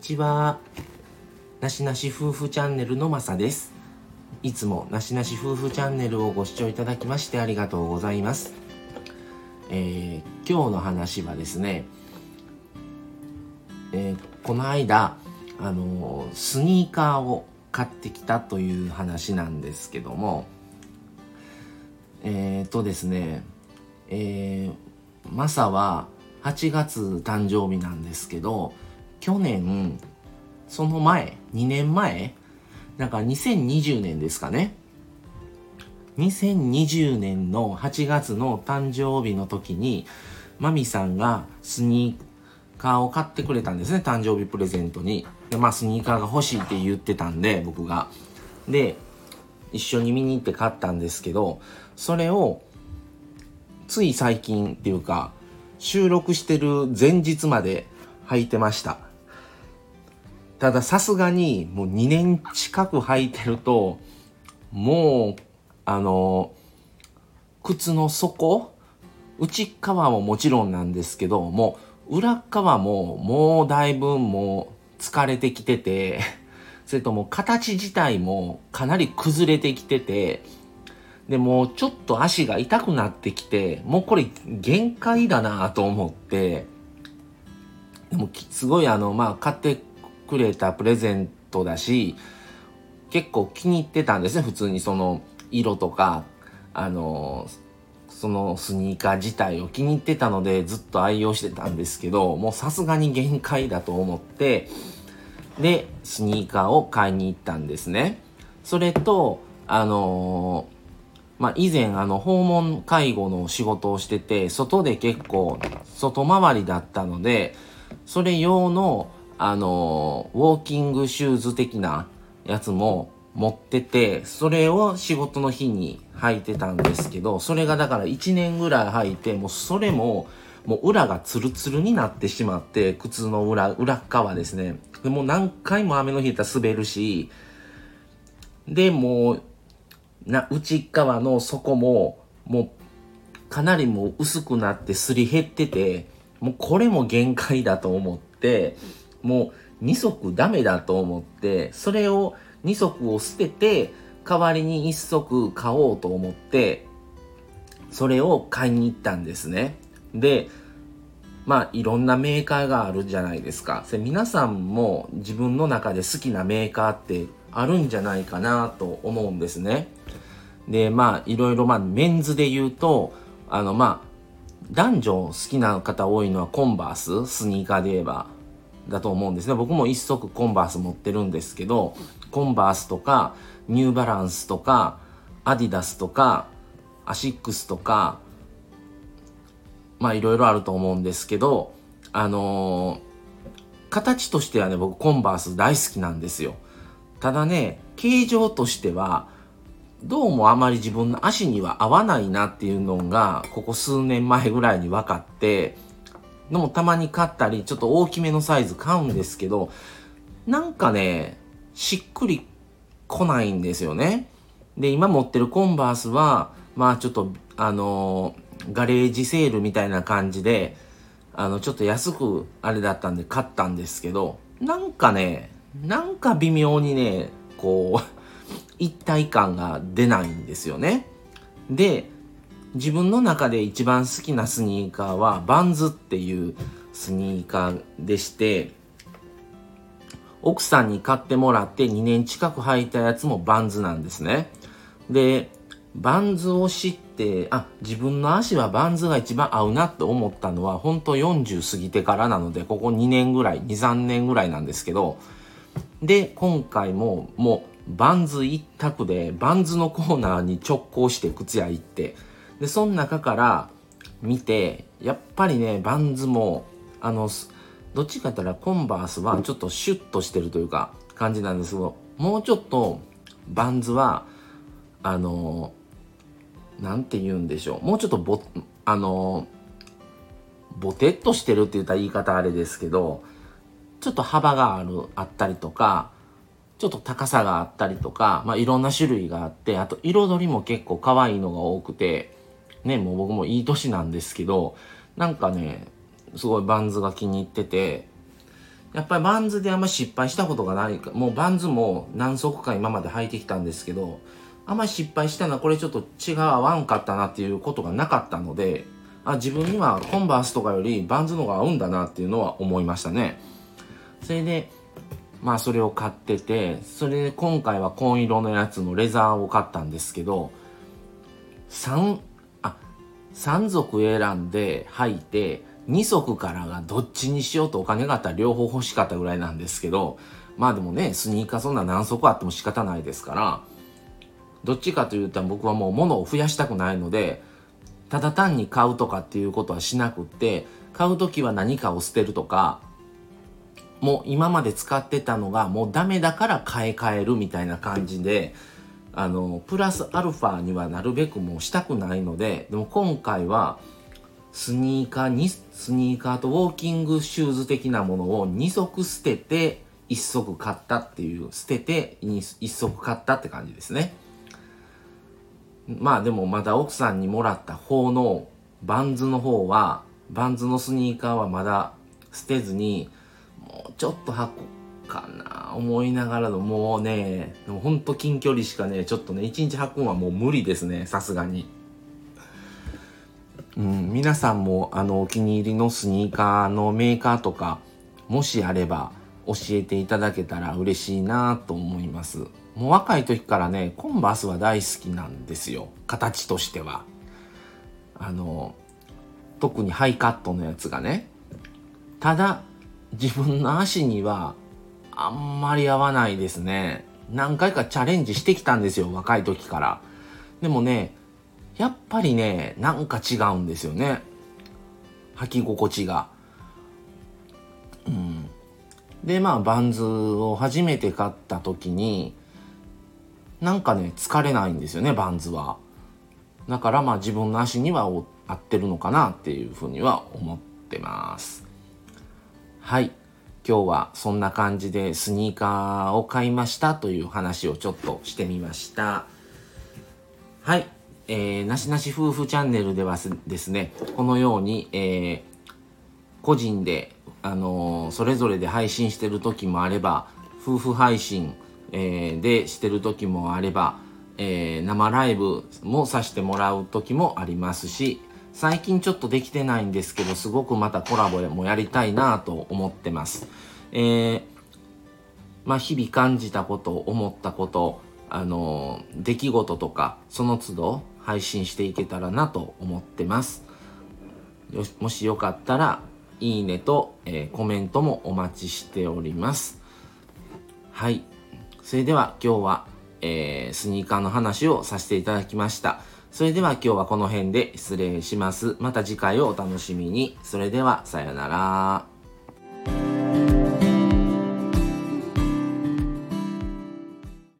ちは。なしなし夫婦チャンネルのまさです。いつもなしなし夫婦チャンネルをご視聴いただきましてありがとうございます。えー、今日の話はですね、えー、この間、あのー、スニーカーを買ってきたという話なんですけども、えっ、とですね、えー、マサは8月誕生日なんですけど、去年、その前、2年前、なんか2020年ですかね？2020年の8月の誕生日の時に、マミさんがスニーカーを買ってくれたんですね、誕生日プレゼントに。で、まあスニーカーが欲しいって言ってたんで、僕が。で、一緒に見に行って買ったんですけど、それを、つい最近っていうか、収録してる前日まで履いてました。たださすがにもう2年近く履いてると、もう、あの、靴の底、内側ももちろんなんですけど、もう裏側ももうだいぶもう疲れてきてて、それとも形自体もかなり崩れてきてて、でもちょっと足が痛くなってきて、もうこれ限界だなと思って、でもすごいあの、まあ買ってくれたプレゼントだし、結構気に入ってたんですね、普通にその色とか、あの、そのスニーカー自体を気に入ってたのでずっと愛用してたんですけど、もうさすがに限界だと思って、で、スニーカーを買いに行ったんですね。それと、あのまあ、以前あの訪問介護の仕事をしてて、外で結構外回りだったので、それ用のあのウォーキングシューズ的なやつも持ってて、それを仕事の日に履いてたんですけど、それがだから1年ぐらい履いて、もうそれも、もう裏がツルツルになってしまって、靴の裏、裏側ですね。でも何回も雨の日やったら滑るし、で、もう、な、内側の底も、もう、かなりもう薄くなってすり減ってて、もうこれも限界だと思って、もう2足ダメだと思って、それを2足を捨てて、代わりに1足買おうと思って、それを買いに行ったんですね。で、まあいろんなメーカーがあるじゃないですか。それ皆さんも自分の中で好きなメーカーってあるんじゃないかなと思うんですね。で、まあいろいろまあメンズで言うと、あのまあ男女好きな方多いのはコンバース、スニーカーで言えば。だと思うんですね。僕も一足コンバース持ってるんですけど、コンバースとか、ニューバランスとか、アディダスとか、アシックスとか、まあいろいろあると思うんですけど、あのー、形としてはね、僕コンバース大好きなんですよ。ただね、形状としては、どうもあまり自分の足には合わないなっていうのが、ここ数年前ぐらいに分かって、のもたまに買ったり、ちょっと大きめのサイズ買うんですけど、なんかね、しっくり来ないんですよね。で、今持ってるコンバースは、まあちょっと、あのー、ガレージセールみたいな感じで、あの、ちょっと安くあれだったんで買ったんですけど、なんかね、なんか微妙にね、こう、一体感が出ないんですよね。で、自分の中で一番好きなスニーカーはバンズっていうスニーカーでして奥さんに買ってもらって2年近く履いたやつもバンズなんですね。でバンズを知ってあ自分の足はバンズが一番合うなって思ったのは本当40過ぎてからなのでここ2年ぐらい23年ぐらいなんですけどで今回ももうバンズ一択でバンズのコーナーに直行して靴屋行ってで、その中から見て、やっぱりね、バンズも、あの、どっちかって言ったらコンバースはちょっとシュッとしてるというか感じなんですけど、もうちょっとバンズは、あの、なんて言うんでしょう。もうちょっとぼ、あの、ボテっとしてるって言ったら言い方あれですけど、ちょっと幅がある、あったりとか、ちょっと高さがあったりとか、まあいろんな種類があって、あと彩りも結構可愛いのが多くて、ね、もう僕もいい年なんですけど、なんかね、すごいバンズが気に入ってて、やっぱりバンズであんま失敗したことがないか、もうバンズも何足か今まで履いてきたんですけど、あんまり失敗したのはこれちょっと違う合わんかったなっていうことがなかったので、あ自分にはコンバースとかよりバンズの方が合うんだなっていうのは思いましたね。それで、まあそれを買ってて、それで今回は紺色のやつのレザーを買ったんですけど、3、3足選んで履いて、2足からがどっちにしようとお金があったら両方欲しかったぐらいなんですけど、まあでもね、スニーカーそんな何足あっても仕方ないですから、どっちかというと僕はもう物を増やしたくないので、ただ単に買うとかっていうことはしなくって、買う時は何かを捨てるとか、もう今まで使ってたのがもうダメだから買い替えるみたいな感じで、あの、プラスアルファにはなるべくもうしたくないので、でも今回はスニーカーに、スニーカーとウォーキングシューズ的なものを2足捨てて1足買ったっていう、捨てて1足買ったって感じですね。まあでもまだ奥さんにもらった方のバンズの方は、バンズのスニーカーはまだ捨てずに、もうちょっと履こうかな思いながらの、もうね、でもほんと近距離しかね、ちょっとね、1日履くのはもう無理ですね、さすがに。うん、皆さんもあのお気に入りのスニーカーのメーカーとか、もしあれば教えていただけたら嬉しいなと思います。もう若い時からね、コンバースは大好きなんですよ。形としては。あの、特にハイカットのやつがね。ただ、自分の足にはあんまり合わないですね。何回かチャレンジしてきたんですよ、若い時から。でもね、やっぱりね、なんか違うんですよね。履き心地が。うん。で、まあ、バンズを初めて買った時に、なんかね、疲れないんですよね、バンズは。だからまあ自分の足には合ってるのかなっていうふうには思ってます。はい。今日はそんな感じでスニーカーを買いましたという話をちょっとしてみました。はい。えー、なしなし夫婦チャンネルではですね、このように、えー、個人で、あのー、それぞれで配信してる時もあれば、夫婦配信、えー、でしてる時もあれば、えー、生ライブもさせてもらう時もありますし、最近ちょっとできてないんですけど、すごくまたコラボでもやりたいなと思ってます。えー、まあ日々感じたこと、思ったこと、あのー、出来事とか、その都度配信していけたらなと思ってます。もしよかったら、いいねと、えー、コメントもお待ちしております。はい。それでは今日は、えー、スニーカーの話をさせていただきました。それでは今日はこの辺で失礼します。また次回をお楽しみに。それではさよなら。